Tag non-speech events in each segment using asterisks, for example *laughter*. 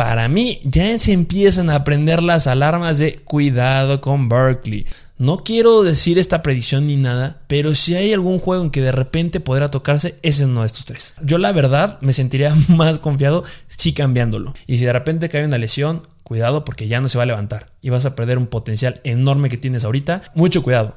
para mí ya se empiezan a prender las alarmas de cuidado con Berkeley. No quiero decir esta predicción ni nada, pero si hay algún juego en que de repente podrá tocarse, es uno de estos tres. Yo la verdad me sentiría *laughs* más confiado si cambiándolo. Y si de repente cae una lesión, cuidado porque ya no se va a levantar y vas a perder un potencial enorme que tienes ahorita. Mucho cuidado.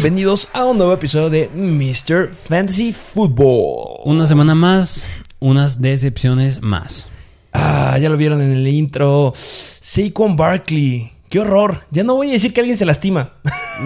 Bienvenidos a un nuevo episodio de Mr. Fantasy Football. Una semana más, unas decepciones más. Ah, ya lo vieron en el intro. Saquon Barkley. Qué horror. Ya no voy a decir que alguien se lastima.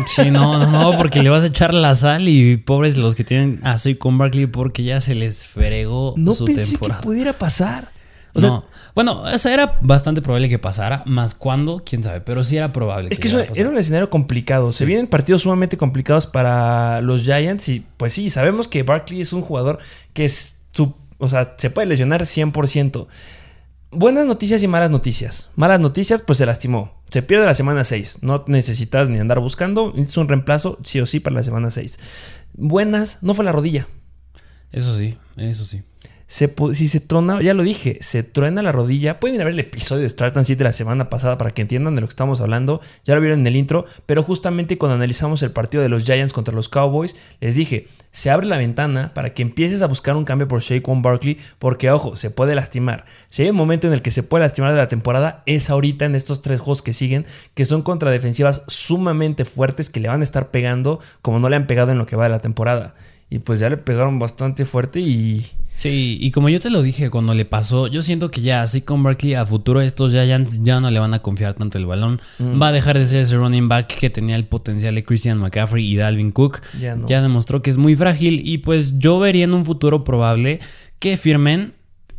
Sí, no, no, no, porque le vas a echar la sal y pobres los que tienen a Saquon Barkley porque ya se les fregó no su pensé temporada. que pudiera pasar. O no. sea, bueno, o sea, era bastante probable que pasara, más cuando, quién sabe, pero sí era probable. Es que eso era un escenario complicado. Se vienen partidos sumamente complicados para los Giants. Y pues sí, sabemos que Barkley es un jugador que es su. O sea, se puede lesionar 100%. Buenas noticias y malas noticias. Malas noticias, pues se lastimó. Se pierde la semana 6. No necesitas ni andar buscando. Es un reemplazo, sí o sí, para la semana 6. Buenas, no fue la rodilla. Eso sí, eso sí. Si se trona, ya lo dije, se truena la rodilla. Pueden ir a ver el episodio de and Sit de la semana pasada para que entiendan de lo que estamos hablando. Ya lo vieron en el intro, pero justamente cuando analizamos el partido de los Giants contra los Cowboys, les dije, se abre la ventana para que empieces a buscar un cambio por Saquon Barkley, porque ojo, se puede lastimar. Si hay un momento en el que se puede lastimar de la temporada, es ahorita en estos tres juegos que siguen, que son contra defensivas sumamente fuertes que le van a estar pegando como no le han pegado en lo que va de la temporada. Y pues ya le pegaron bastante fuerte y Sí, y como yo te lo dije cuando le pasó, yo siento que ya así con Barkley a futuro estos Giants ya no le van a confiar tanto el balón. Mm. Va a dejar de ser ese running back que tenía el potencial de Christian McCaffrey y Dalvin Cook. Ya no. demostró que es muy frágil y pues yo vería en un futuro probable que firmen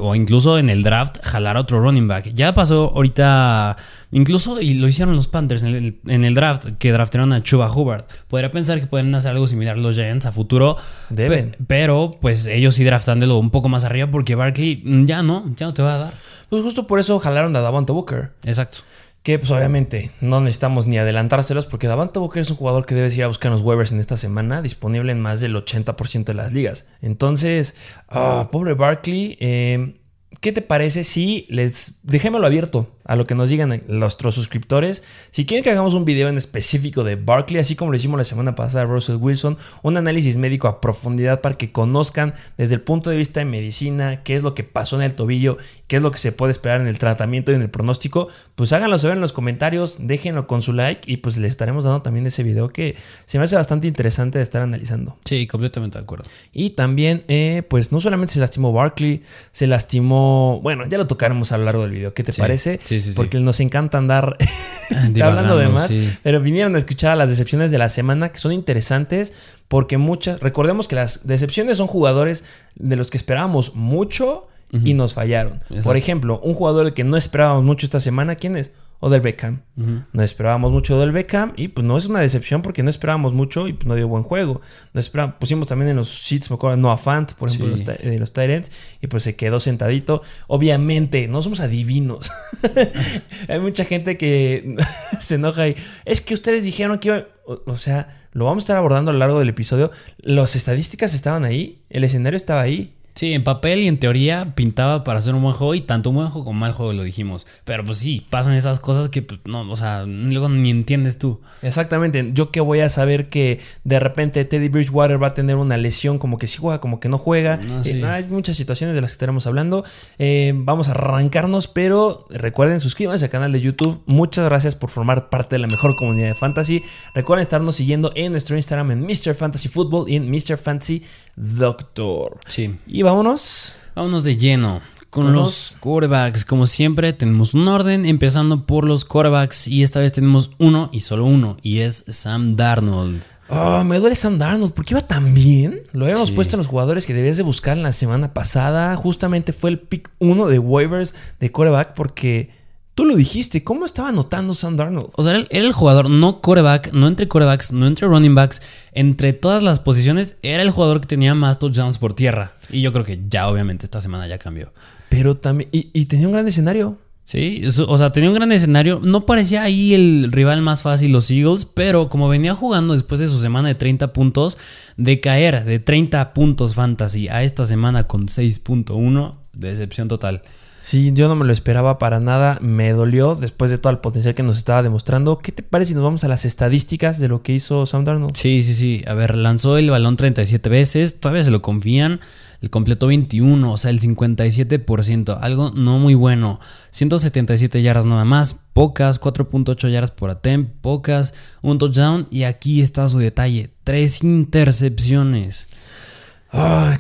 o incluso en el draft jalar a otro running back. Ya pasó ahorita, incluso y lo hicieron los Panthers en el, en el draft, que draftearon a Chuba Hubbard. Podría pensar que pueden hacer algo similar los Giants a futuro. Deben. Pe- Pero pues ellos sí draftándolo un poco más arriba porque Barkley ya no, ya no te va a dar. Pues justo por eso jalaron a Davante Booker. Exacto. Que pues obviamente no necesitamos ni adelantárselos porque Davante Booker es un jugador que debes ir a buscar en los waivers en esta semana, disponible en más del 80% de las ligas. Entonces, ah, pobre Barkley, eh, ¿qué te parece si les... Dejémoslo abierto a lo que nos digan nuestros suscriptores. Si quieren que hagamos un video en específico de Barkley, así como lo hicimos la semana pasada de Russell Wilson, un análisis médico a profundidad para que conozcan desde el punto de vista de medicina qué es lo que pasó en el tobillo, qué es lo que se puede esperar en el tratamiento y en el pronóstico, pues háganlo saber en los comentarios, déjenlo con su like y pues les estaremos dando también ese video que se me hace bastante interesante de estar analizando. Sí, completamente de acuerdo. Y también, eh, pues no solamente se lastimó Barkley, se lastimó, bueno, ya lo tocaremos a lo largo del video, ¿qué te Sí, parece? sí, sí, sí. Porque nos encanta andar *laughs* está Divagando, hablando de más, pero vinieron a escuchar a las decepciones de la semana que son interesantes porque muchas, recordemos que las decepciones son jugadores de los que esperábamos mucho y nos fallaron. Por ejemplo, un jugador que no esperábamos mucho esta semana, ¿quién es? Odell Beckham. No esperábamos mucho de Odell Beckham y pues no es una decepción porque no esperábamos mucho y pues no dio buen juego. No esperábamos, pusimos también en los sheets, me acuerdo, Noah Fant, por ejemplo, Sí. los, ti- de los Tyrants y pues se quedó sentadito. Obviamente, no somos adivinos. *laughs* Hay mucha gente que *laughs* se enoja y es que ustedes dijeron que iba... O, o sea, lo vamos a estar abordando a lo largo del episodio. Las estadísticas estaban ahí, el escenario estaba ahí. Sí, en papel y en teoría pintaba para hacer un buen juego y tanto un buen juego como mal juego lo dijimos. Pero pues sí, pasan esas cosas que pues no, o sea, luego ni entiendes tú. Exactamente. Yo que voy a saber que de repente Teddy Bridgewater va a tener una lesión, como que sí juega, como que no juega. No, sí. Eh, hay muchas situaciones de las que estaremos hablando. Eh, vamos a arrancarnos, pero recuerden, suscríbanse al canal de YouTube. Muchas gracias por formar parte de la mejor comunidad de fantasy. Recuerden estarnos siguiendo en nuestro Instagram en Mr. Fantasy Football y en Mr. Fantasy Doctor. Sí. Y vámonos. Vámonos de lleno. Con Con los quarterbacks, como siempre, tenemos un orden, empezando por los quarterbacks. Y esta vez tenemos uno y solo uno, y es Sam Darnold. Oh, me duele Sam Darnold, porque iba tan bien. Lo habíamos Sí. puesto en los jugadores que debías de buscar en la semana pasada. Justamente fue el pick uno de waivers de quarterback porque tú lo dijiste. ¿Cómo estaba anotando Sam Darnold? O sea, él era el jugador no coreback, no entre corebacks, no entre running backs, entre todas las posiciones, era el jugador que tenía más touchdowns por tierra. Y yo creo que ya, obviamente, esta semana ya cambió. Pero también. Y, y tenía un gran escenario. Sí, o sea, tenía un gran escenario. No parecía ahí el rival más fácil, los Eagles, pero como venía jugando después de su semana de 30 puntos, de caer de 30 puntos fantasy a esta semana con 6.1, decepción total. Sí, yo no me lo esperaba para nada. Me dolió después de todo el potencial que nos estaba demostrando. ¿Qué te parece si nos vamos a las estadísticas de lo que hizo Sam Darnold? Sí, sí, sí. A ver, lanzó el balón 37 veces, todavía se lo confían. El completó 21, o sea, el 57%, algo no muy bueno. 177 yardas nada más, pocas, 4.8 yardas por attempt, pocas, un touchdown y aquí está su detalle, tres intercepciones.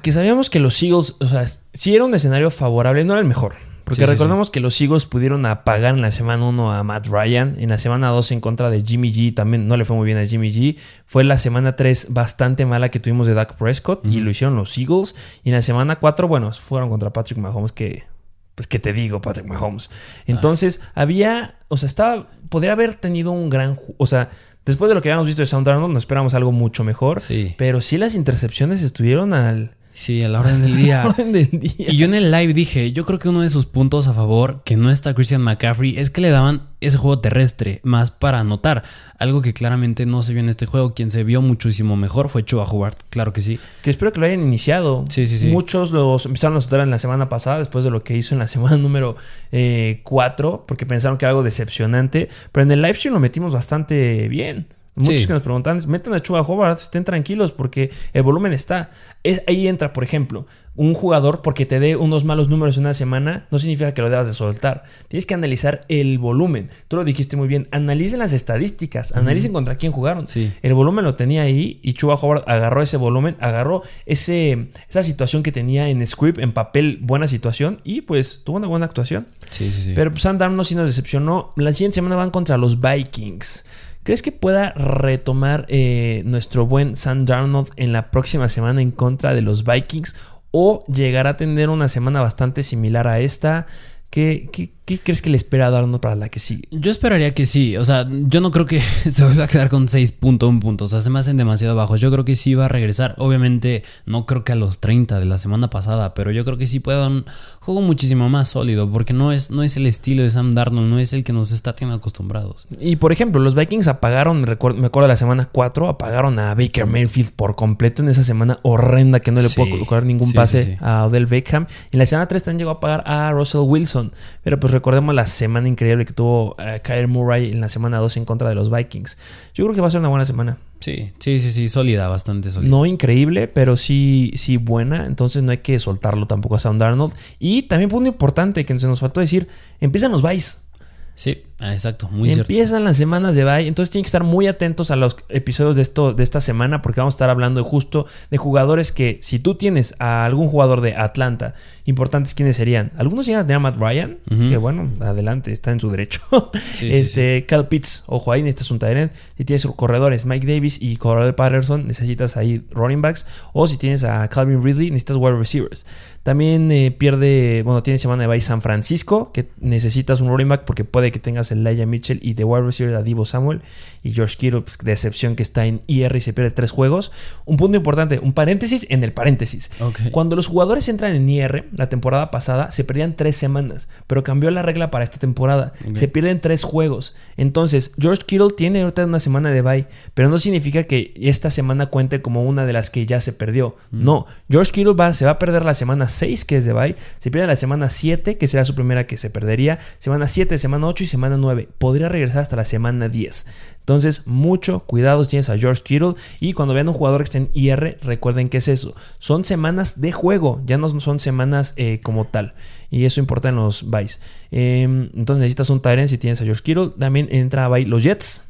Que sabíamos que los Eagles, o sea, si era un escenario favorable, no era el mejor. Porque Sí, sí, recordemos que los Eagles pudieron apagar en la semana 1 a Matt Ryan, en la semana 2 en contra de Jimmy G, también no le fue muy bien a Jimmy G. Fue la semana 3 bastante mala que tuvimos de Dak Prescott y lo hicieron los Eagles. Y en la semana 4, bueno, fueron contra Patrick Mahomes que... Pues que te digo, Patrick Mahomes. Entonces, había, o sea, estaba, podría haber tenido un gran, o sea, después de lo que habíamos visto de Sound Darnold, nos esperamos algo mucho mejor. Sí. Pero sí las intercepciones estuvieron al Sí, a la orden del día. *laughs* orden del día. Y yo en el live dije, yo creo que uno de sus puntos a favor, que no está Christian McCaffrey, es que le daban ese juego terrestre, más para anotar. Algo que claramente no se vio en este juego. Quien se vio muchísimo mejor fue Chuba Hubbard, claro que sí. Que espero que lo hayan iniciado. Sí, sí, sí. Muchos los empezaron a soltar en la semana pasada, después de lo que hizo en la *laughs* semana número 4, porque pensaron que era algo decepcionante. Pero en el live stream lo metimos bastante bien. Muchos Sí. que nos preguntan, metan a Chuba Hobart, estén tranquilos porque el volumen está. Es, ahí entra, por ejemplo, un jugador porque te dé unos malos números en una semana, no significa que lo debas de soltar. Tienes que analizar el volumen. Tú lo dijiste muy bien. Analicen las estadísticas, analicen contra quién jugaron. Sí. El volumen lo tenía ahí y Chuba Howard agarró ese volumen, agarró ese, esa situación que tenía en script, en papel, buena situación y pues tuvo una buena actuación. Sí, sí, sí. Pero pues, Sam Darnold sí nos decepcionó. La siguiente semana van contra los Vikings. ¿Crees que pueda retomar eh, nuestro buen Sam Darnold en la próxima semana en contra de los Vikings? ¿O llegará a tener una semana bastante similar a esta? ¿Qué, qué, qué crees que le espera a Darnold para la que sigue? Yo esperaría que sí. O sea, yo no creo que *laughs* se vuelva a quedar con 6.1 puntos. O sea, se me hacen demasiado bajos. Yo creo que sí va a regresar. Obviamente, no creo que a los 30 de la semana pasada, pero yo creo que sí puede dar un juego muchísimo más sólido. Porque no es, no es el estilo de Sam Darnold, no es el que nos está teniendo acostumbrados. Y por ejemplo, los Vikings apagaron, me acuerdo de la semana 4, apagaron a Baker Mayfield por completo en esa semana horrenda que no le Sí, pudo colocar ningún sí, pase sí, sí. a Odell Beckham. Y en la semana 3 también llegó a apagar a Russell Wilson. Pero pues recordemos la semana increíble que tuvo eh, Kyler Murray en la semana 2 en contra de los Vikings. Yo creo que va a ser una buena semana. Sí, sí, sí, sí, sólida, bastante sólida. No increíble, pero sí, sí buena. Entonces no hay que soltarlo tampoco a Sam Darnold. Y también punto importante que se nos faltó decir, empiezan los buys. Sí, ah, exacto, muy cierto. Empiezan las semanas de bye, entonces tienen que estar muy atentos a los episodios de esto de esta semana porque vamos a estar hablando justo de jugadores que si tú tienes a algún jugador de Atlanta, importantes quiénes serían. Algunos llegan a tener a Matt Ryan, que bueno, adelante, está en su derecho. Sí, sí, *laughs* este Cal Pitts, ojo ahí, necesitas un tight end. Si tienes corredores Mike Davis y Corral Patterson, necesitas ahí running backs o si tienes a Calvin Ridley, necesitas wide receivers. También eh, pierde, bueno, tiene semana de bye San Francisco, que necesitas un running back porque puede que tengas Elijah Mitchell y de wide receiver a Divo Samuel y George Kittle, pues, de excepción que está en IR y se pierde tres juegos. Un punto importante, un paréntesis en el paréntesis. Cuando los jugadores entran en IR, la temporada pasada se perdían tres semanas, pero cambió la regla para esta temporada. Se pierden tres juegos. Entonces, George Kittle tiene ahorita una semana de bye, pero no significa que esta semana cuente como una de las que ya se perdió. No, George Kittle va- se va a perder la semana 6, que es de bye, se pierde la semana 7, que será su primera que se perdería, semana 7, semana 8 y semana 9. Podría regresar hasta la semana 10. Entonces, mucho cuidado si tienes a George Kittle. Y cuando vean un jugador que esté en IR, recuerden que es eso. Son semanas de juego, ya no son semanas eh, como tal. Y eso importa en los buys. Eh, entonces necesitas un Tyrant si tienes a George Kittle. También entra a buy los Jets.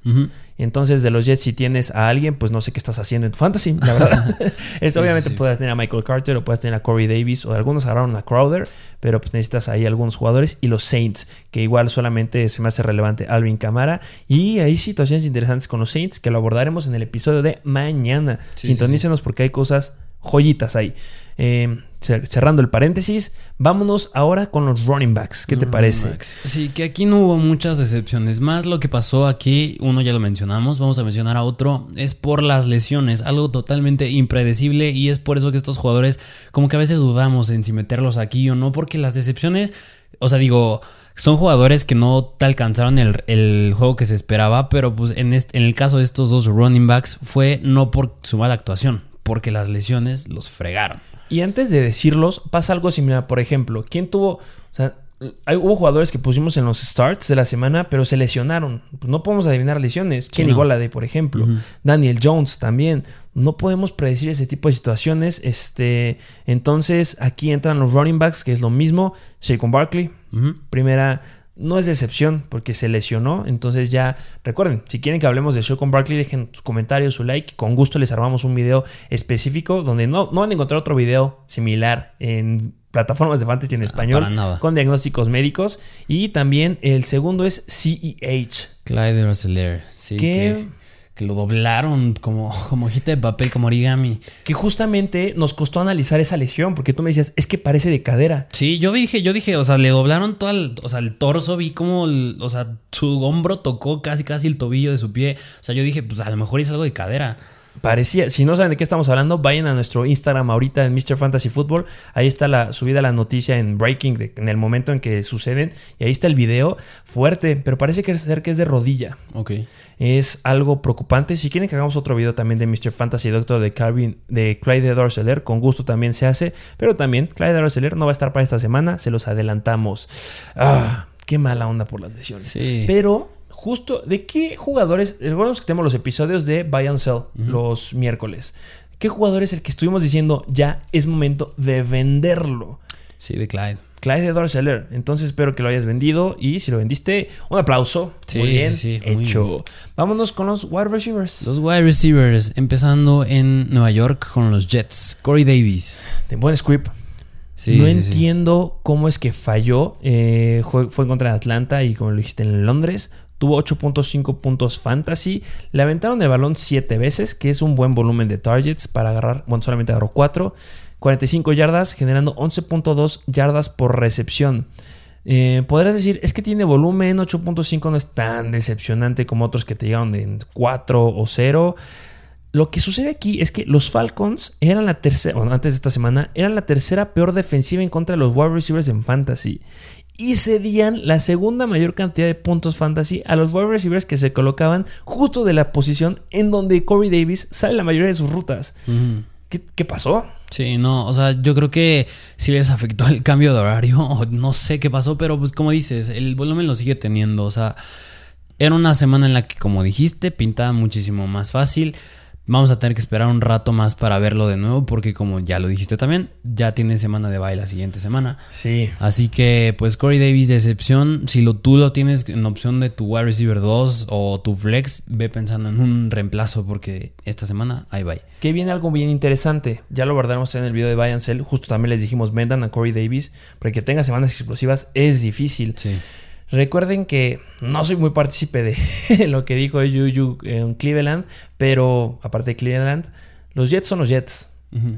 Entonces, de los Jets, si tienes a alguien, pues no sé qué estás haciendo en tu fantasy, la *laughs* verdad. es, obviamente puedes tener a Michael Carter o puedes tener a Corey Davis o algunos agarraron a Crowder, pero pues necesitas ahí algunos jugadores. Y los Saints, que igual solamente se me hace relevante Alvin Camara. Y hay situaciones interesantes con los Saints que lo abordaremos en el episodio de mañana. Sintonícenos porque hay cosas joyitas ahí. Eh, cerrando el paréntesis, vámonos ahora con los running backs. ¿Qué te parece? Sí, que aquí no hubo muchas decepciones. Más lo que pasó aquí, uno ya lo mencionamos, vamos a mencionar a otro, es por las lesiones, algo totalmente impredecible y es por eso que estos jugadores como que a veces dudamos en si meterlos aquí o no, porque las decepciones, o sea, digo... Son jugadores que no te alcanzaron el, juego que se esperaba, pero pues en, en el caso de estos dos running backs fue no por su mala actuación, porque las lesiones los fregaron. Y antes de decirlos, pasa algo similar. Por ejemplo, ¿quién tuvo... O sea, hay, hubo jugadores que pusimos en los starts de la semana, pero se lesionaron. Pues no podemos adivinar lesiones. Kenny Golade, por ejemplo. Daniel Jones también. No podemos predecir ese tipo de situaciones. Este, entonces, aquí entran los running backs, que es lo mismo. Shaquon Barkley, primera no es decepción porque se lesionó. Entonces ya recuerden, si quieren que hablemos de show con Barkley, dejen sus comentarios, su like. Con gusto les armamos un video específico donde no, no van a encontrar otro video similar en plataformas de fantasy en ah, español con diagnósticos médicos. Y también el segundo es CEH. Clyde Roseller. Sí, que que lo doblaron como, como hojita de papel, como origami. Que justamente nos costó analizar esa lesión, porque tú me decías, es que parece de cadera. Sí, yo dije, yo dije, o sea, le doblaron todo el, o sea, el torso, vi como, o sea, su hombro tocó casi, casi el tobillo de su pie. O sea, yo dije, pues a lo mejor es algo de cadera. Parecía, si no saben de qué estamos hablando, vayan a nuestro Instagram ahorita en Mr. Fantasy Football. Ahí está la subida la noticia en Breaking, en el momento en que suceden. Y ahí está el video fuerte, pero parece que ser que es de rodilla. Ok. Es algo preocupante. Si quieren que hagamos otro video también de Mr. Fantasy Doctor de Calvin, de Clyde Dorseler, con gusto también se hace. Pero también Clyde Dorseler no va a estar para esta semana, se los adelantamos. Ah, qué mala onda por las lesiones. Sí. Pero justo de qué jugadores, recuerden que tenemos los episodios de Buy and Sell los miércoles. ¿Qué jugador es el que estuvimos diciendo ya es momento de venderlo? Sí, de Clyde. Clyde Dorseller. Entonces espero que lo hayas vendido y si lo vendiste, un aplauso. Sí, muy bien sí, hecho. Vámonos con los wide receivers. Los wide receivers, empezando en Nueva York con los Jets. Corey Davis. De buen script. no entiendo cómo es que falló. Eh, fue, fue, en contra de Atlanta y como lo dijiste en Londres. Tuvo 8.5 puntos fantasy. Le aventaron el balón 7 veces, que es un buen volumen de targets para agarrar. Bueno, solamente agarró 4. 45 yardas, generando 11.2 yardas por recepción. Eh, podrás decir, es que tiene volumen, 8.5 no es tan decepcionante como otros que te llegaron en 4 o 0. Lo que sucede aquí es que los Falcons eran la tercera, bueno, antes de esta semana, eran la tercera peor defensiva en contra de los wide receivers en fantasy y cedían la segunda mayor cantidad de puntos fantasy a los wide receivers que se colocaban justo de la posición en donde Corey Davis sale la mayoría de sus rutas. ¿Qué, pasó? Sí, no, o sea, yo creo que sí les afectó el cambio de horario, *laughs* no sé qué pasó, pero pues como dices, el volumen lo sigue teniendo, o sea, era una semana en la que, como dijiste, pintaba muchísimo más fácil. Vamos a tener que esperar un rato más para verlo de nuevo porque como ya lo dijiste también, ya tiene semana de baile la siguiente semana. Sí. Así que pues Corey Davis de excepción, si lo, tú lo tienes en opción de tu wide receiver 2 o tu flex, ve pensando en un reemplazo porque esta semana ahí va. Que viene algo bien interesante, ya lo guardaremos en el video de Buy Sell, justo también les dijimos vendan a Corey Davis, porque que tenga semanas explosivas es difícil. Sí. Recuerden que no soy muy partícipe de *laughs* lo que dijo Juju en Cleveland, pero aparte de Cleveland, los Jets son los Jets.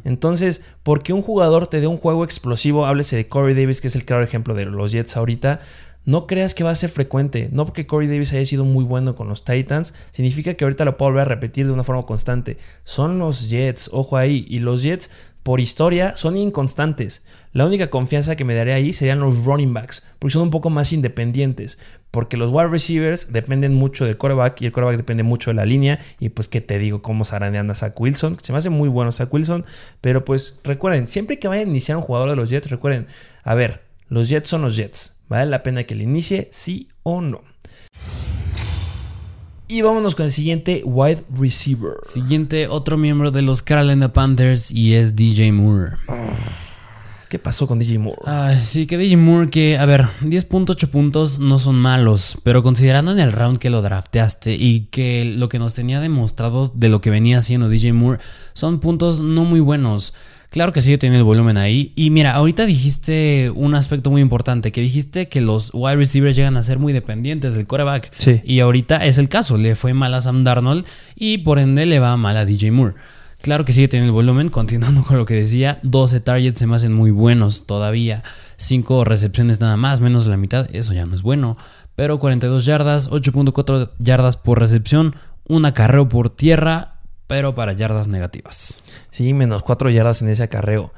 Entonces, porque un jugador te dé un juego explosivo, háblese de Corey Davis, que es el claro ejemplo de los Jets ahorita, no creas que va a ser frecuente. No porque Corey Davis haya sido muy bueno con los Titans, significa que ahorita lo puedo volver a repetir de una forma constante. Son los Jets, ojo ahí. Y los Jets, por historia, son inconstantes. La única confianza que me daré ahí serían los running backs, porque son un poco más independientes. Porque los wide receivers dependen mucho del quarterback y el quarterback depende mucho de la línea. Y pues, ¿qué te digo? ¿Cómo zarandean a Zach Wilson? Se me hace muy bueno Zach Wilson. Pero pues, recuerden, siempre que vayan a iniciar un jugador de los Jets, recuerden, a ver, los Jets son los Jets. ¿Vale la pena que le inicie? Sí o no. Y vámonos con el siguiente wide receiver. Siguiente, otro miembro de los Carolina Panthers y es DJ Moore. *sighs* ¿Qué pasó con DJ Moore? Ay, sí, que DJ Moore, que, a ver, 10.8 puntos no son malos, pero considerando en el round que lo drafteaste y que lo que nos tenía demostrado de lo que venía haciendo DJ Moore son puntos no muy buenos. Claro que sigue teniendo el volumen ahí. Y mira, ahorita dijiste un aspecto muy importante, que dijiste que los wide receivers llegan a ser muy dependientes del coreback. Sí. Y ahorita es el caso, le fue mal a Sam Darnold y por ende le va mal a DJ Moore. Claro que sigue teniendo el volumen, continuando *laughs* con lo que decía, 12 targets se me hacen muy buenos todavía, 5 recepciones nada más, menos la mitad, eso ya no es bueno, pero 42 yardas, 8.4 yardas por recepción, un acarreo por tierra, pero para yardas negativas. Sí, menos 4 yardas en ese acarreo.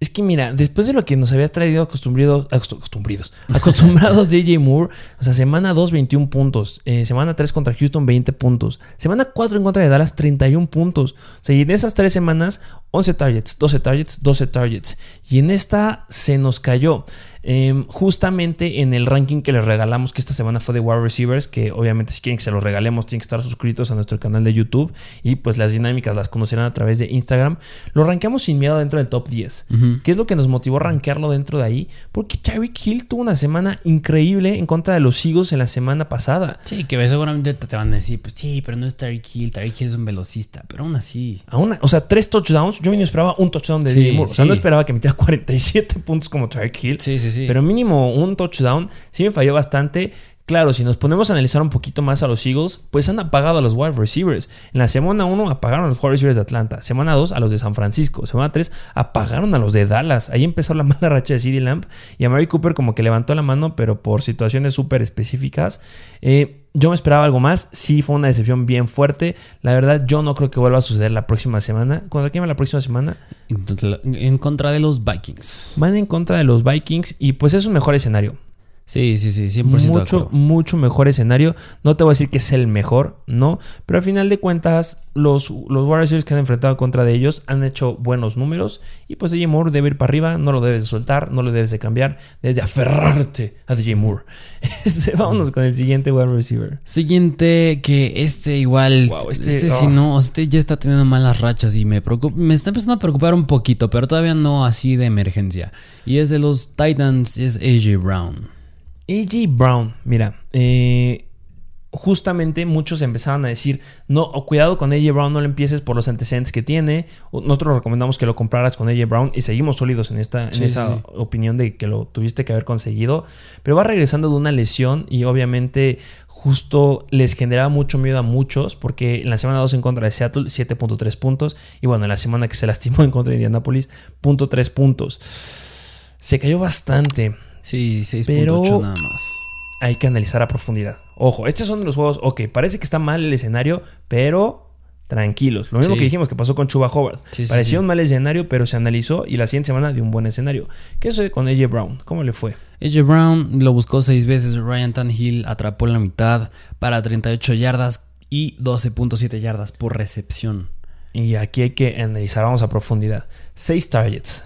Es que mira, después de lo que nos había traído acostumbrados, *laughs* acostumbrados, acostumbrados DJ Moore, o sea, semana 2, 21 puntos, eh, semana 3 contra Houston, 20 puntos, semana 4 en contra de Dallas, 31 puntos. O sea, y en esas tres semanas, 11 targets, 12 targets, 12 targets. Y en esta se nos cayó. Eh, justamente en el ranking que les regalamos, que esta semana fue de wide receivers, que obviamente si quieren que se los regalemos, tienen que estar suscritos a nuestro canal de YouTube y pues las dinámicas las conocerán a través de Instagram. Lo rankeamos sin miedo dentro del top 10. ¿Qué es lo que nos motivó a rankearlo dentro de ahí? Porque Tyreek Hill tuvo una semana increíble en contra de los Eagles en la semana pasada. Sí, que seguramente te van a decir, pues sí, pero no es Tyreek Hill, Tyreek Hill es un velocista, pero aún así. Aún, o sea, tres touchdowns, yo ni esperaba un touchdown de Sí, Moore. O sea, sí. no esperaba que metiera *laughs* 47 puntos como Tyreek Hill. Sí, sí, Pero mínimo un touchdown sí me falló bastante. Claro, si nos ponemos a analizar un poquito más a los Eagles, pues han apagado a los wide receivers. En la semana 1 apagaron a los wide receivers de Atlanta. Semana 2 a los de San Francisco. Semana 3 apagaron a los de Dallas. Ahí empezó la *laughs* mala racha de CD Lamp. Y a Mary Cooper como que levantó la mano, pero por situaciones súper específicas. Eh, yo me esperaba algo más. Sí, fue una decepción bien fuerte. La verdad, yo no creo que vuelva a suceder la próxima semana. ¿Contra quién va la próxima semana? En contra de los Vikings. Van en contra de los Vikings y pues es un mejor escenario. Sí, sí, sí, 100% de mucho, acuerdo. mucho mejor escenario. No te voy a decir que es el mejor, no. Pero al final de cuentas, los, los receivers que han enfrentado contra de ellos han hecho buenos números. Y pues DJ Moore debe ir para arriba, no lo debes de soltar, no lo debes de cambiar, debes de aferrarte a DJ Moore. *laughs* Este, vámonos con el siguiente wide receiver. Siguiente, que este igual, Wow, este, este, si oh. no, este ya está teniendo malas rachas y me preocupa, me está empezando a preocupar un poquito, pero todavía no así de emergencia. Y es de los Titans, es AJ Brown. AJ Brown, mira, eh, justamente muchos empezaban a decir, no, o cuidado con AJ Brown, no lo empieces por los antecedentes que tiene. Nosotros recomendamos que lo compraras con AJ Brown y seguimos sólidos en, esta, en esa sí, opinión de que lo tuviste que haber conseguido. Pero va regresando de una lesión y obviamente justo les generaba mucho miedo a muchos porque en la semana 2 en contra de Seattle 7.3 puntos y bueno, en la semana que se lastimó en contra de Indianapolis, punto 3 puntos. Se cayó bastante Sí, 6.8 Pero- nada más. hay que analizar a profundidad. Ojo, estos son de los juegos, ok, parece que está mal el escenario, pero tranquilos. Lo mismo Sí. que dijimos que pasó con Chuba Howard. Sí, Parecía sí. un mal escenario, pero se analizó y la siguiente semana dio un buen escenario. ¿Qué sucede con AJ Brown? ¿Cómo le fue? AJ Brown lo buscó seis veces, Ryan Tannehill atrapó la mitad para 38 yardas y 12.7 yardas por recepción. Y aquí hay que analizar, vamos a profundidad. Seis targets.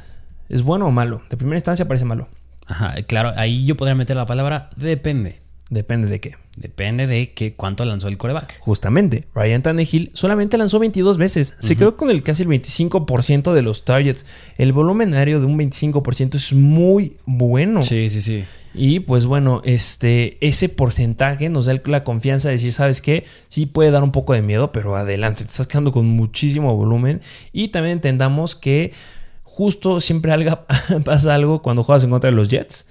¿Es bueno o malo? De primera instancia parece malo. Ajá, claro, ahí yo podría meter la palabra depende. Depende de qué. Depende de que cuánto lanzó el coreback. Justamente, Ryan Tannehill solamente lanzó 22 veces. Se quedó con el casi el 25% de los targets. El volumen aéreo de un 25% es muy bueno. Sí, sí, sí. Y pues bueno, este, ese porcentaje nos da la confianza de decir, ¿sabes qué? Sí puede dar un poco de miedo, pero adelante, te estás quedando con muchísimo volumen. Y también entendamos que justo siempre alga- *laughs* pasa algo cuando juegas en contra de los Jets,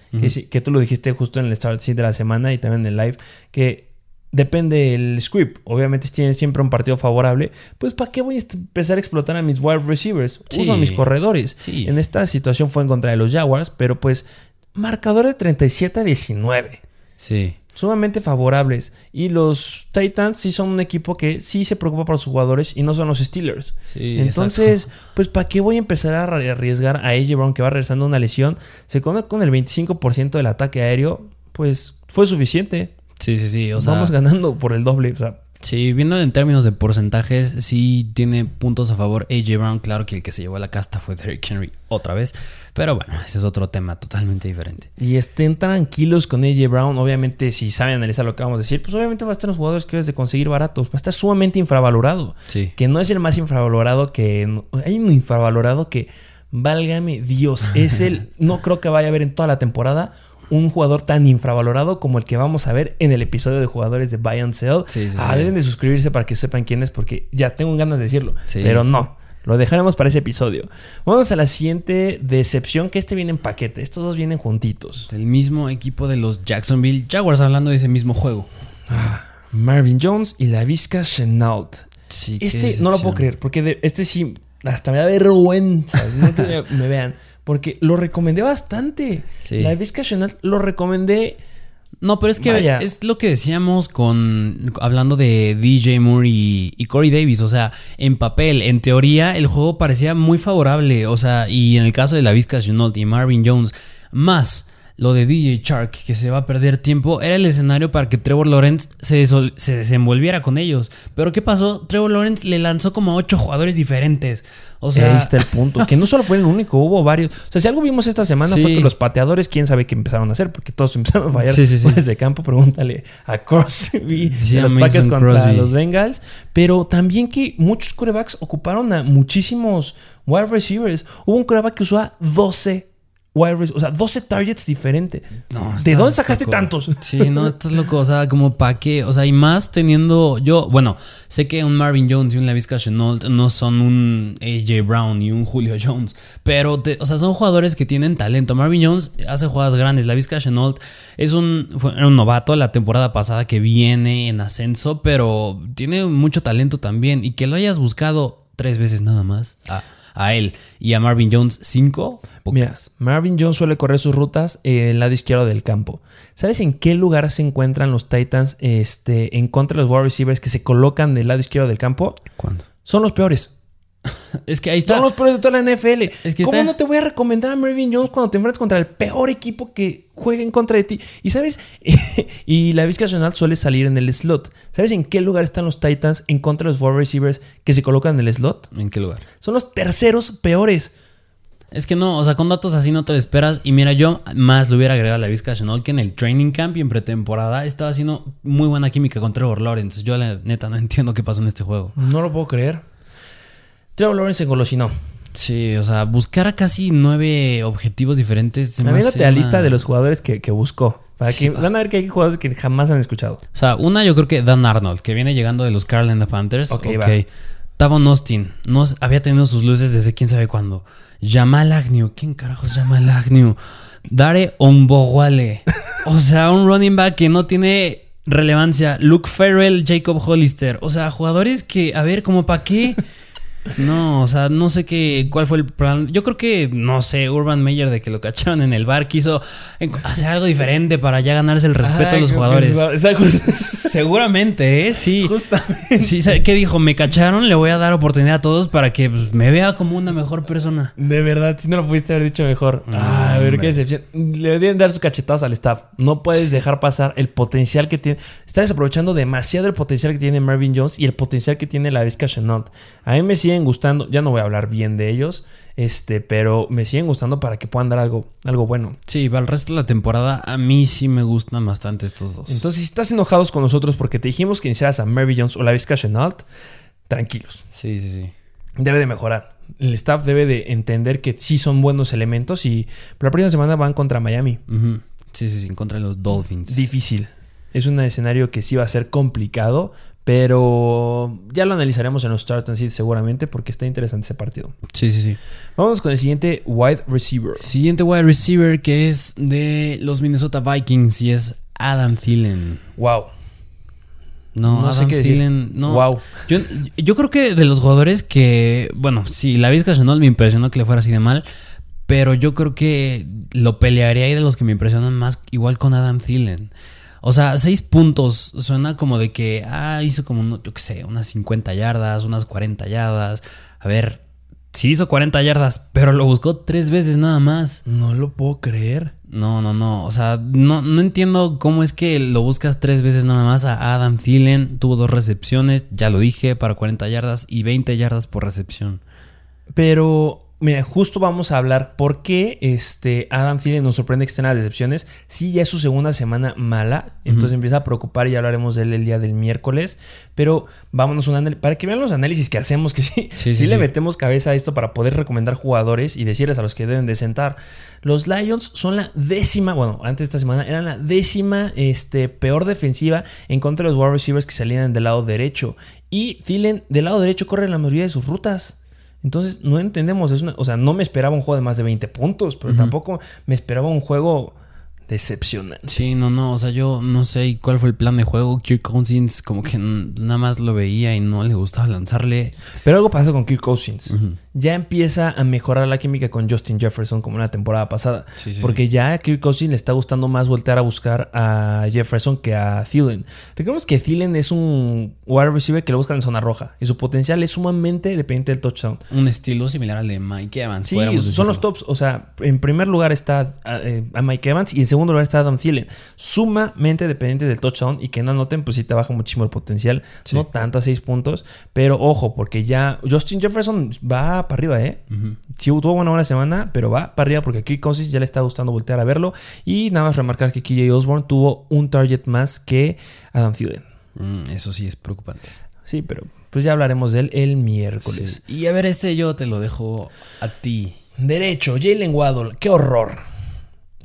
que, tú lo dijiste justo en el Start de la semana y también en el live, que depende del script. Obviamente, si tienes siempre un partido favorable, pues ¿para qué voy a empezar a explotar a mis wide receivers? Sí. Uso a mis corredores. Sí. En esta situación fue en contra de los Jaguars, pero pues marcador de 37 a 19. Sí. Sumamente favorables. Y los Titans sí son un equipo que sí se preocupa por sus jugadores y no son los Steelers. Sí, Entonces, *laughs* pues ¿para qué voy a empezar a arri- arriesgar a AJ Brown que va regresando de una lesión? Se come con el 25% del ataque aéreo, pues fue suficiente. Sí, sí, sí. O sea, Vamos ganando por el doble. O sea, sí, viendo en términos de porcentajes, sí tiene puntos a favor AJ Brown. Claro que el que se llevó a la casta fue Derrick Henry otra vez. Pero bueno, ese es otro tema totalmente diferente. y estén tranquilos con AJ Brown. Obviamente, si saben analizar lo que vamos a decir, pues obviamente va a estar en los jugadores que debes de conseguir baratos. Va a estar sumamente infravalorado. Sí. Que no es el más infravalorado que. Hay un infravalorado que válgame Dios, es el, *laughs* no creo que vaya a haber en toda la temporada un jugador tan infravalorado como el que vamos a ver en el episodio de jugadores de Buy and Sell. Sí, sí, ah, sí. deben de suscribirse para que sepan quién es, porque ya tengo ganas de decirlo. Sí. Pero no, lo dejaremos para ese episodio. Vamos a la siguiente decepción, que este viene en paquete. Estos dos vienen juntitos. Del mismo equipo de los Jacksonville Jaguars, hablando de ese mismo juego. Marvin Jones y la Vizca Chenault. Sí, Este no lo puedo creer, porque de- este sí, hasta me da vergüenza. No que me, me vean, porque lo recomendé bastante. Sí. La Vizca Chenault lo recomendé. No, pero es que Vaya. es lo que decíamos con hablando de DJ Moore y, y Corey Davis. O sea, en papel, en teoría, el juego parecía muy favorable. O sea, y en el caso de la Vizca Chenault y Marvin Jones, más lo de DJ Shark, que se va a perder tiempo, era el escenario para que Trevor Lawrence se, se desenvolviera con ellos. Pero ¿qué pasó? Trevor Lawrence le lanzó como a ocho jugadores diferentes. O sea, Ahí está el punto. Que no solo fue el único, hubo varios. O sea, si algo vimos esta semana Sí. fue que los pateadores, quién sabe qué empezaron a hacer, porque todos *laughs* empezaron a fallar Sí, sí, sí. fuera de campo. Pregúntale a Crosby de a los Packers contra Crosby. los Bengals. Pero también que muchos quarterbacks ocuparon a muchísimos wide receivers. Hubo un quarterback que usaba 12 wide receivers, o sea, 12 targets diferentes. No, ¿De está dónde sacaste loco. tantos? *laughs* Sí, no, estás loco. O sea, como pa' qué. O sea, y más teniendo. Yo, bueno, sé que un Marvin Jones y un Lavisca Chenault no son un AJ Brown y un Julio Jones. Pero, te- o sea, son jugadores que tienen talento. Marvin Jones hace jugadas grandes. Lavisca Chenault es un, fue- era un novato la temporada pasada que viene en ascenso, pero tiene mucho talento también. Y que lo hayas buscado tres veces nada más. A, a él y a Marvin Jones cinco. Mira. Marvin Jones suele correr sus rutas en el lado izquierdo del campo. ¿Sabes en qué lugar se encuentran los Titans este, en contra de los wide receivers que se colocan del lado izquierdo del campo? ¿Cuándo? Son los peores. *laughs* Es que ahí está. Son los peores de toda la NFL. Es que ¿Cómo está- no te voy a recomendar a Marvin Jones cuando te enfrentas contra el peor equipo que juega en contra de ti? Y sabes, *laughs* y la Vizca Nacional suele salir en el slot. ¿Sabes en qué lugar están los Titans en contra de los wide receivers que se colocan en el slot? ¿En qué lugar? Son los terceros peores. Es que no, o sea, con datos así no te lo esperas. Y mira, yo más le hubiera agregado a la Vizca Chenault que en el training camp y en pretemporada estaba haciendo muy buena química con Trevor Lawrence. Yo la neta no entiendo qué pasó en este juego. No lo puedo creer. Trevor Lawrence se engolosinó. Sí, o sea, buscar a casi nueve objetivos diferentes. Aviéntate hace la lista de los jugadores que, que buscó. Para Sí. que van a ver que hay jugadores que jamás han escuchado. O sea, una yo creo que Dan Arnold, que viene llegando de los Carolina Panthers. Ok, Ok. va. Tavon Austin, no, había tenido sus luces desde quién sabe cuándo. Jamal Agnew, ¿quién carajos Jamal Agnew? Dare Ombowale. *laughs* O sea, un running back que no tiene relevancia. Luke Farrell, Jacob Hollister. O sea, jugadores que, a ver, como para qué. No, o sea, no sé qué, cuál fue el plan. Yo creo que, no sé, Urban Meyer de que lo cacharon en el bar quiso hacer algo diferente para ya ganarse el respeto de los jugadores. *laughs* Seguramente, ¿eh? Sí. Justamente. Sí, ¿sabe ¿qué dijo? Me cacharon, le voy a dar oportunidad a todos para que pues, me vea como una mejor persona. De verdad, si no lo pudiste haber dicho mejor. Ah, a ver, qué decepción. Le deben dar sus cachetadas al staff. No puedes dejar pasar el potencial que tiene. Estás desaprovechando demasiado el potencial que tiene Marvin Jones y el potencial que tiene la Vizca Chenault. A mí me siguen gustando. Ya no voy a hablar bien de ellos. Este, pero me siguen gustando para que puedan dar algo, algo bueno. Sí, para el resto de la temporada a mí sí me gustan bastante estos dos. Entonces, si estás enojados con nosotros porque te dijimos que iniciaras a Marvin Jones o la Vizca Chenault, tranquilos. sí, sí, sí. debe de mejorar. El staff debe de entender que sí son buenos elementos y la próxima semana van contra Miami. Sí, sí, sí, contra los Dolphins. Difícil. Es un escenario que sí va a ser complicado, pero ya lo analizaremos en los Start and Sit seguramente porque está interesante ese partido. Sí, sí, sí. Vamos con el siguiente wide receiver. Siguiente wide receiver que es de los Minnesota Vikings y es Adam Thielen. Wow. No, No sé qué decir. Thielen, no. Wow. Yo, yo creo que de los jugadores que, bueno, sí, la Vizca Chenault me impresionó que le fuera así de mal, pero yo creo que lo pelearía ahí de los que me impresionan más, igual con Adam Thielen. O sea, seis puntos, suena como de que, ah, hizo como, yo qué sé, unas 50 yardas, unas 40 yardas. A ver, sí hizo 40 yardas, pero lo buscó tres veces nada más. No lo puedo creer. No, no, no. O sea, no, no entiendo cómo es que lo buscas tres veces nada más a Adam Thielen. Tuvo dos recepciones, ya lo dije, para 40 yardas y 20 yardas por recepción. Pero Mira, justo vamos a hablar por qué este Adam Thielen nos sorprende que estén las decepciones. Sí, ya es su segunda semana mala, entonces empieza a preocupar y ya hablaremos de él el día del miércoles. Pero vámonos un para que vean los análisis que hacemos, que sí, sí, sí, le metemos cabeza a esto para poder recomendar jugadores y decirles a los que deben de sentar. Los Lions son la décima, bueno, antes de esta semana eran la décima este, peor defensiva en contra de los wide receivers que salían del lado derecho. Y Thielen del lado derecho corre la mayoría de sus rutas. Entonces, no entendemos. Es una, o sea, no me esperaba un juego de más de 20 puntos, pero tampoco me esperaba un juego decepcionante. Sí, no, no, o sea, yo no sé cuál fue el plan de juego. Kirk Cousins como que nada más lo veía y no le gustaba lanzarle. Pero algo pasa con Kirk Cousins. Ya empieza a mejorar la química con Justin Jefferson como la temporada pasada. porque ya a Kirk Cousins le está gustando más voltear a buscar a Jefferson que a Thielen. Recordemos que Thielen es un wide receiver que lo busca en zona roja y su potencial es sumamente dependiente del touchdown. Un estilo similar al de Mike Evans. Sí, son los tops. O sea, en primer lugar está a, eh, a Mike Evans y en segundo lugar está Adam Thielen. Sumamente dependientes del touchdown y que no anoten, pues sí te baja muchísimo el potencial. No tanto a 6 puntos, pero ojo, porque ya Justin Jefferson va para arriba, ¿eh? Sí, tuvo una buena semana, pero va para arriba porque aquí Cousins ya le está gustando voltear a verlo. Y nada más remarcar que KJ Osborne tuvo un target más que Adam Thielen. Mm, eso sí es preocupante. Sí, pero pues ya hablaremos de él el miércoles. Y a ver, este yo te lo dejo a ti. Derecho, Jalen Waddle, qué horror.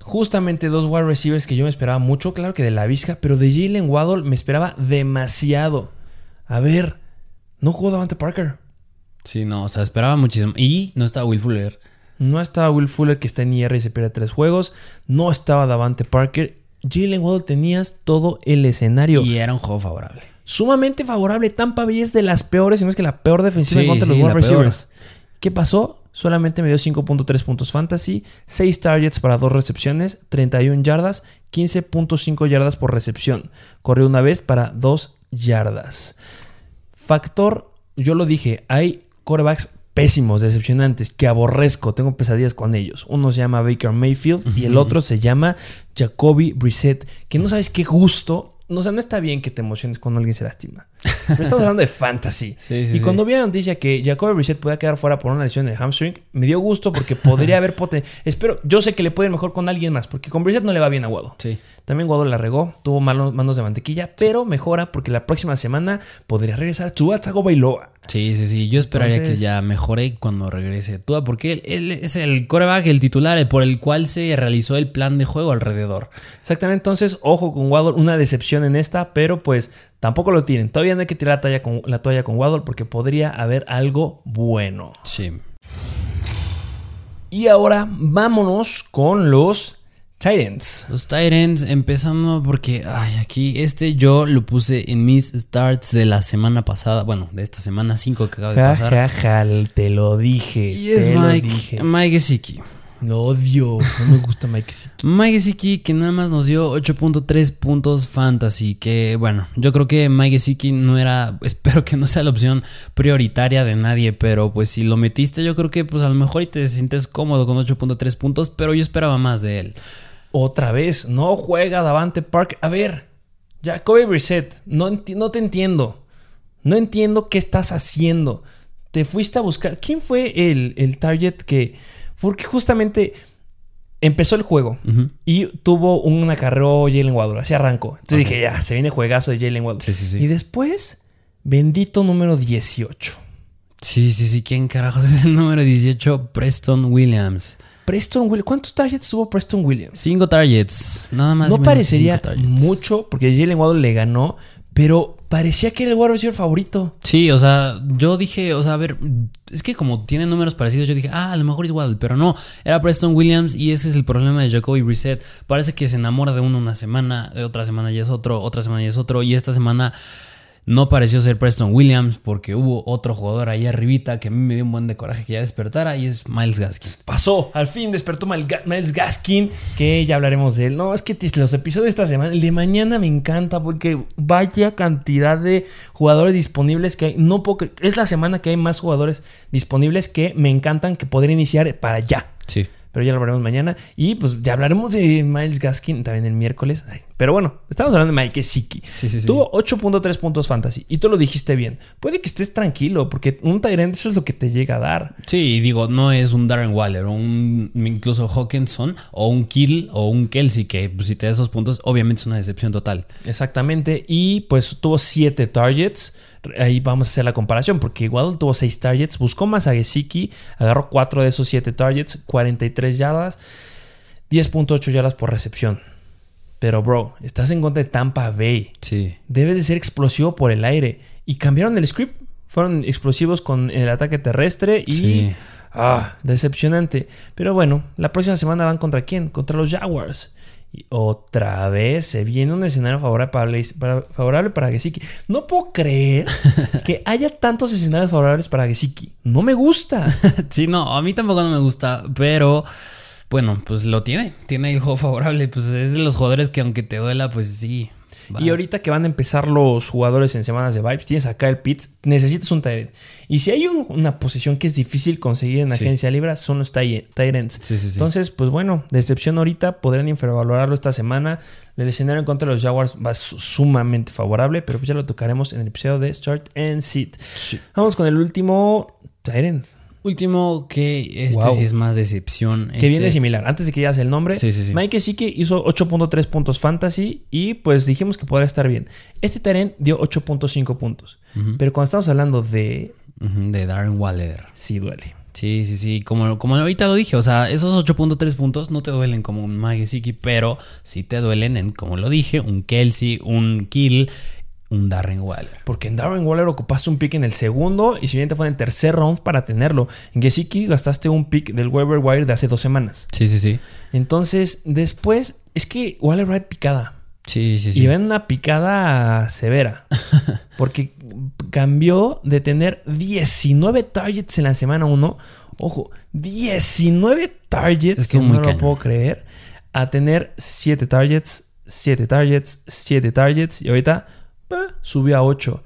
Justamente dos wide receivers que yo me esperaba mucho, claro que de la Vizca, pero de Jalen Waddle me esperaba demasiado. A ver, no jugó Davante Parker. Sí, no, o sea, esperaba muchísimo. Y no estaba Will Fuller. No estaba Will Fuller que está en IR y se pierde tres juegos. No estaba Davante Parker. Jalen Waddle tenías todo el escenario. Y era un juego favorable. Sumamente favorable. Tampa Bay es de las peores, si no es que la peor defensiva contra los wide receivers. ¿Qué pasó? Solamente me dio 5.3 puntos fantasy, 6 targets para 2 recepciones, 31 yardas, 15.5 yardas por recepción. Corrió una vez para 2 yardas. Factor, yo lo dije, hay corebacks pésimos, decepcionantes, que aborrezco, tengo pesadillas con ellos. Uno se llama Baker Mayfield y el otro se llama Jacoby Brissett, que no sabes qué gusto o sea, no está bien que te emociones cuando alguien se lastima. estamos hablando de fantasy. *laughs* y cuando vi la noticia que Jacoby Brissett podía quedar fuera por una lesión en el hamstring, me dio gusto porque podría *laughs* haber potencial. Espero, yo sé que le puede ir mejor con alguien más, porque con Brissett no le va bien a Guado. Sí. También Guado la regó, tuvo manos, manos de mantequilla, pero mejora porque la próxima semana podría regresar Tua Bailoa. Sí, sí, sí. Yo esperaría que ya mejore cuando regrese Tua, porque él, es el coreback, el titular, por el cual se realizó el plan de juego alrededor. Exactamente. Entonces, ojo con Waddle, una decepción en esta, pero pues tampoco lo tienen. Todavía no hay que tirar la, toalla con, la toalla con Waddle porque podría haber algo bueno. Sí. Y ahora vámonos con los Titans. Los Titans, empezando porque, ay, aquí este yo lo puse en mis starts de la semana pasada. Bueno, de esta semana 5 que acaba de pasar. Ja, te lo dije. Y es Mike, Mike Gesicki. Lo odio, no me gusta Mike Gesicki. *laughs* Mike Gesicki que nada más nos dio 8.3 puntos fantasy. Que bueno, yo creo que Mike Gesicki no era, *laughs* espero que no sea la opción prioritaria de nadie. Pero pues si lo metiste, yo creo que pues a lo mejor y te sientes cómodo con 8.3 puntos. Pero yo esperaba más de él. Otra vez, no juega Davante Park. A ver, Jacoby Brissett, no, no te entiendo. No entiendo qué estás haciendo. Te fuiste a buscar. ¿Quién fue el, el target que.? Porque justamente empezó el juego y tuvo un acarreo Jalen Waddle. Así arrancó. Entonces dije, ya, se viene juegazo de Jalen Waddle. Sí, sí, sí. Y después, bendito número 18. Sí, sí, sí. ¿Quién carajos es el número 18? Preston Williams. Preston Williams. ¿Cuántos targets tuvo Preston Williams? Cinco targets. Nada más. No parecería mucho porque Jalen Waddle le ganó, pero parecía que era el wide receiver favorito. Sí, o sea, yo dije, o sea, a ver, es que como tiene números parecidos, yo dije, ah, a lo mejor es Waddle, pero no, era Preston Williams y ese es el problema de Jacoby Reset. Parece que se enamora de uno una semana, de otra semana ya es otro, otra semana ya es otro, y esta semana no pareció ser Preston Williams porque hubo otro jugador ahí arribita que a mí me dio un buen de coraje que ya despertara y es Miles Gaskin. Pasó, al fin despertó Miles Gaskin, que ya hablaremos de él. No, es que los episodios de esta semana, el de mañana me encanta porque vaya cantidad de jugadores disponibles que hay. No es la semana que hay más jugadores disponibles que me encantan que poder iniciar para allá. Sí. Pero ya lo hablaremos mañana. Y pues ya hablaremos de Miles Gaskin también el miércoles. Ay, pero bueno, estamos hablando de Mike Siki. Sí, sí, sí. Tuvo 8.3 puntos fantasy y tú lo dijiste bien. Puede que estés tranquilo porque un Tyrant eso es lo que te llega a dar. Sí, digo, no es un Darren Waller un incluso Hawkinson o un Kill o un Kelsey que pues, si te da esos puntos obviamente es una decepción total. Exactamente. Y pues tuvo 7 targets. Ahí vamos a hacer la comparación porque Waddle tuvo 6 targets, buscó más a Gesicki, agarró 4 de esos 7 targets, 43 yardas, 10.8 yardas por recepción. Pero bro, estás en contra de Tampa Bay. Sí. Debes de ser explosivo por el aire. Y cambiaron el script. Fueron explosivos con el ataque terrestre y... Sí. Ah, decepcionante. Pero bueno, la próxima semana van contra quién? Contra los Jaguars. Y otra vez se viene un escenario favorable para, favorable para Gesicki. No puedo creer *laughs* que haya tantos escenarios favorables para Gesicki. No me gusta. *laughs* sí, no, a mí tampoco no me gusta, pero bueno, pues lo tiene. Tiene el juego *laughs* favorable. Pues es de los jugadores que aunque te duela, pues sí. Y ahorita que van a empezar los jugadores en semanas de vibes, tienes acá el Pitts, necesitas un Tyrant. Y si hay un, una posición que es difícil conseguir en Sí. agencia libre, son los Tyrants. Sí, sí, sí. Entonces, pues bueno, decepción ahorita, podrían infravalorarlo esta semana. El escenario en contra de los Jaguars va su- sumamente favorable, pero pues ya lo tocaremos en el episodio de Start and Sit. Vamos con el último Tyrant, Último que este Wow. sí es más decepción. que Este- viene similar. Antes de que digas el nombre, Sí, sí, sí. Mike Gesicki hizo 8.3 puntos fantasy y pues dijimos que podría estar bien. Este Tyrant dio 8.5 puntos. Pero cuando estamos hablando de... De Darren Waller. Sí duele. Sí, sí, sí. Como, como ahorita lo dije, o sea, esos 8.3 puntos no te duelen como un Magesiki, pero sí te duelen en, como lo dije, un Kelsey, un Kill, un Darren Waller. Porque en Darren Waller ocupaste un pick en el segundo y si bien te fue en el tercer round para tenerlo. En Gesicki gastaste un pick del waiver wire de hace dos semanas. Sí, sí, sí. Entonces, después, es que Waller va en picada. Sí, sí, sí. Y va en una picada severa. *laughs* Porque cambió de tener 19 targets en la semana 1. Ojo, 19 targets, Es que no cañón. lo puedo creer. A tener 7 targets, 7 targets, 7 targets. Y ahorita subió a 8.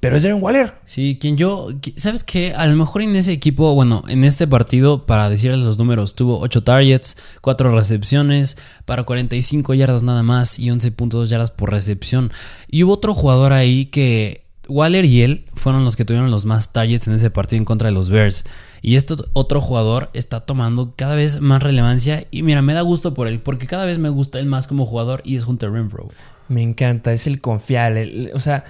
Pero es Darren Waller. Sí, quien yo, ¿sabes qué? A lo mejor en ese equipo, bueno, en este partido, para decirles los números, tuvo 8 targets, 4 recepciones, para 45 yardas nada más y 11.2 yardas por recepción. Y hubo otro jugador ahí que Waller y él fueron los que tuvieron los más targets en ese partido en contra de los Bears. Y este otro jugador está tomando cada vez más relevancia y mira, me da gusto por él, porque cada vez me gusta él más como jugador y es Hunter Renfro. Me encanta, es el confiable. el- O sea,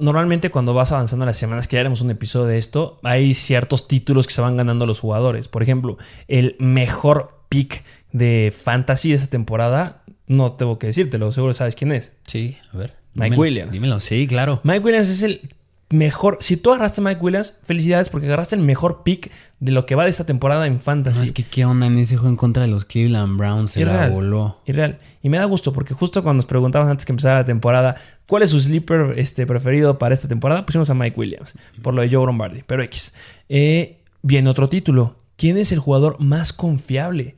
normalmente cuando vas avanzando las semanas, que ya haremos un episodio de esto, hay ciertos títulos que se van ganando los jugadores. Por ejemplo, el mejor pick de fantasy de esa temporada, no tengo que decírtelo, seguro sabes quién es. Sí, a ver. Mike dímelo, Williams. Dímelo, sí, claro. Mike Williams es el mejor. Si tú agarraste a Mike Williams, felicidades porque agarraste el mejor pick de lo que va de esta temporada en fantasy. No, es que qué onda en ese juego en contra de los Cleveland Browns. Se la Irreal. voló. Irreal. Y me da gusto porque justo cuando nos preguntaban antes que empezara la temporada cuál es su sleeper este, preferido para esta temporada, pusimos a Mike Williams por lo de Joe Lombardi. Pero X. Eh, viene otro título. ¿Quién es el jugador más confiable?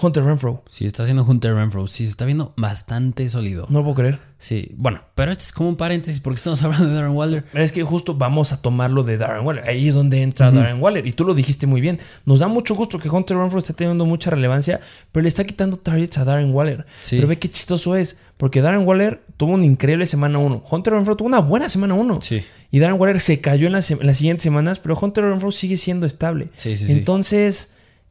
Hunter Renfro. Sí, está haciendo Hunter Renfro. Sí, se está viendo bastante sólido. No lo puedo creer. Sí, bueno, pero este es como un paréntesis porque estamos *laughs* hablando de Darren Waller. Es que justo vamos a tomarlo de Darren Waller. Ahí es donde entra Darren Waller. Y tú lo dijiste muy bien. Nos da mucho gusto que Hunter Renfro esté teniendo mucha relevancia, pero le está quitando targets a Darren Waller. Sí. Pero ve qué chistoso es. Porque Darren Waller tuvo una increíble semana 1. Hunter Renfro tuvo una buena semana 1. Sí. Y Darren Waller se cayó en las, en las siguientes semanas, pero Hunter Renfro sigue siendo estable. Sí, sí, sí.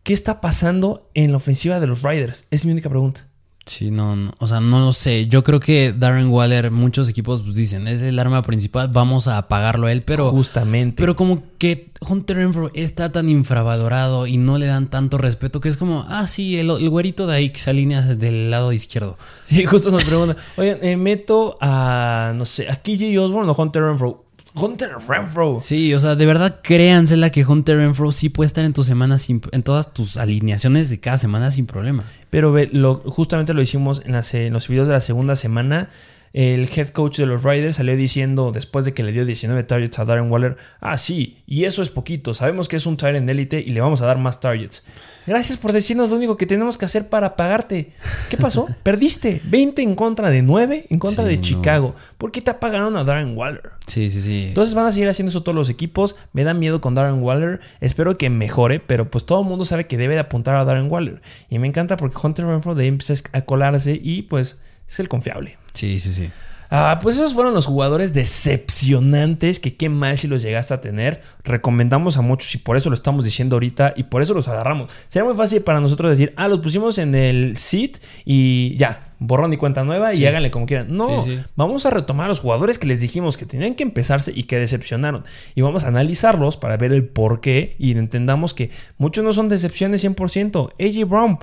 ¿Qué está pasando en la ofensiva de los Riders? Es mi única pregunta. Sí, no, no, o sea, no lo sé. Yo creo que Darren Waller, muchos equipos pues, dicen, es el arma principal, vamos a apagarlo a él, pero... Justamente. Pero como que Hunter Renfro está tan infravalorado y no le dan tanto respeto que es como, ah, sí, el, el güerito de ahí que se alinea del lado izquierdo. *laughs* Sí, justo nos preguntan, oigan, eh, meto a, no sé, a KJ Osborne o Hunter Renfro. Hunter Renfro. Sí, o sea, de verdad créansela que Hunter Renfro sí puede estar en tus semanas, sin- en todas tus alineaciones de cada semana sin problema. Pero ve, lo, justamente lo hicimos en, las, en los videos de la segunda semana. El head coach de los Raiders salió diciendo después de que le dio 19 targets a Darren Waller, ah sí, y eso es poquito, sabemos que es un en élite y le vamos a dar más targets. Gracias por decirnos lo único que tenemos que hacer para pagarte. ¿Qué pasó? *laughs* Perdiste 20 en contra de 9 en contra de Chicago. ¿Por qué te apagaron a Darren Waller? Sí, sí, sí. Entonces van a seguir haciendo eso todos los equipos. Me da miedo con Darren Waller. Espero que mejore, pero pues todo el mundo sabe que debe de apuntar a Darren Waller. Y me encanta porque Hunter Renfro de ahí empieza a colarse y pues es el confiable. Sí, sí, sí. Ah, pues esos fueron los jugadores decepcionantes que qué mal si los llegaste a tener. Recomendamos a muchos y por eso lo estamos diciendo ahorita y por eso los agarramos. Sería muy fácil para nosotros decir, ah, los pusimos en el sit y ya, borrón y cuenta nueva y háganle como quieran. No, vamos a retomar a los jugadores que les dijimos que tenían que empezarse y que decepcionaron. Y vamos a analizarlos para ver el por qué y entendamos que muchos no son decepciones 100%. AJ Brown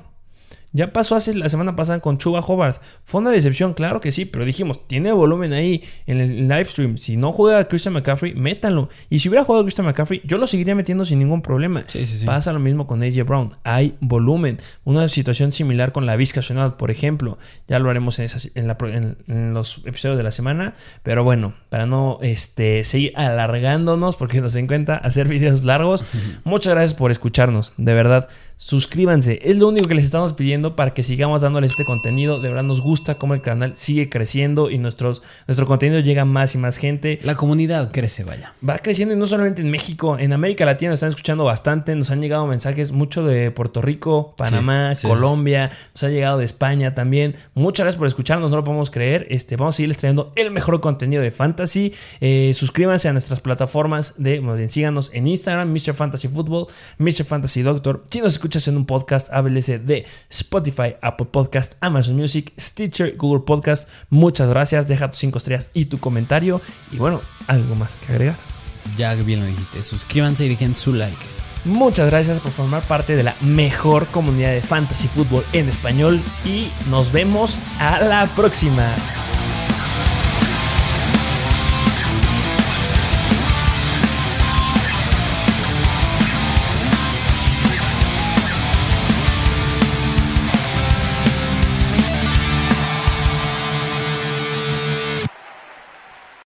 ya pasó hace la semana pasada con Chuba Hobart. Fue una decepción, claro que sí, pero dijimos, tiene volumen ahí en el live stream. Si no juega Christian McCaffrey, métanlo. Y si hubiera jugado Christian McCaffrey, yo lo seguiría metiendo sin ningún problema. Pasa lo mismo con AJ Brown. Hay volumen. Una situación similar con la Vizca por ejemplo. Ya lo haremos en, los episodios de la semana. Pero bueno, para no este, seguir alargándonos, porque nos encanta hacer videos largos. *laughs* Muchas gracias por escucharnos. De verdad, suscríbanse. Es lo único que les estamos pidiendo para que sigamos dándoles este contenido. De verdad nos gusta cómo el canal sigue creciendo y nuestros, nuestro contenido llega a más y más gente. La comunidad crece, vaya. Va creciendo y no solamente en México, en América Latina nos están escuchando bastante. Nos han llegado mensajes mucho de Puerto Rico, Panamá, Colombia. Nos ha llegado de España también. Muchas gracias por escucharnos, no lo podemos creer. Este, vamos a seguirles trayendo el mejor contenido de fantasy. Eh, suscríbanse a nuestras plataformas de, bueno, síganos en Instagram, Mr. Fantasy Football, Mr. Fantasy Doctor. Si nos escuchas en un podcast, háblese de Spotify, Apple Podcast, Amazon Music, Stitcher, Google Podcast. Muchas gracias. Deja tus 5 estrellas y tu comentario. Y bueno, algo más que agregar. Ya bien lo dijiste. Suscríbanse y dejen su like. Muchas gracias por formar parte de la mejor comunidad de fantasy fútbol en español y nos vemos a la próxima.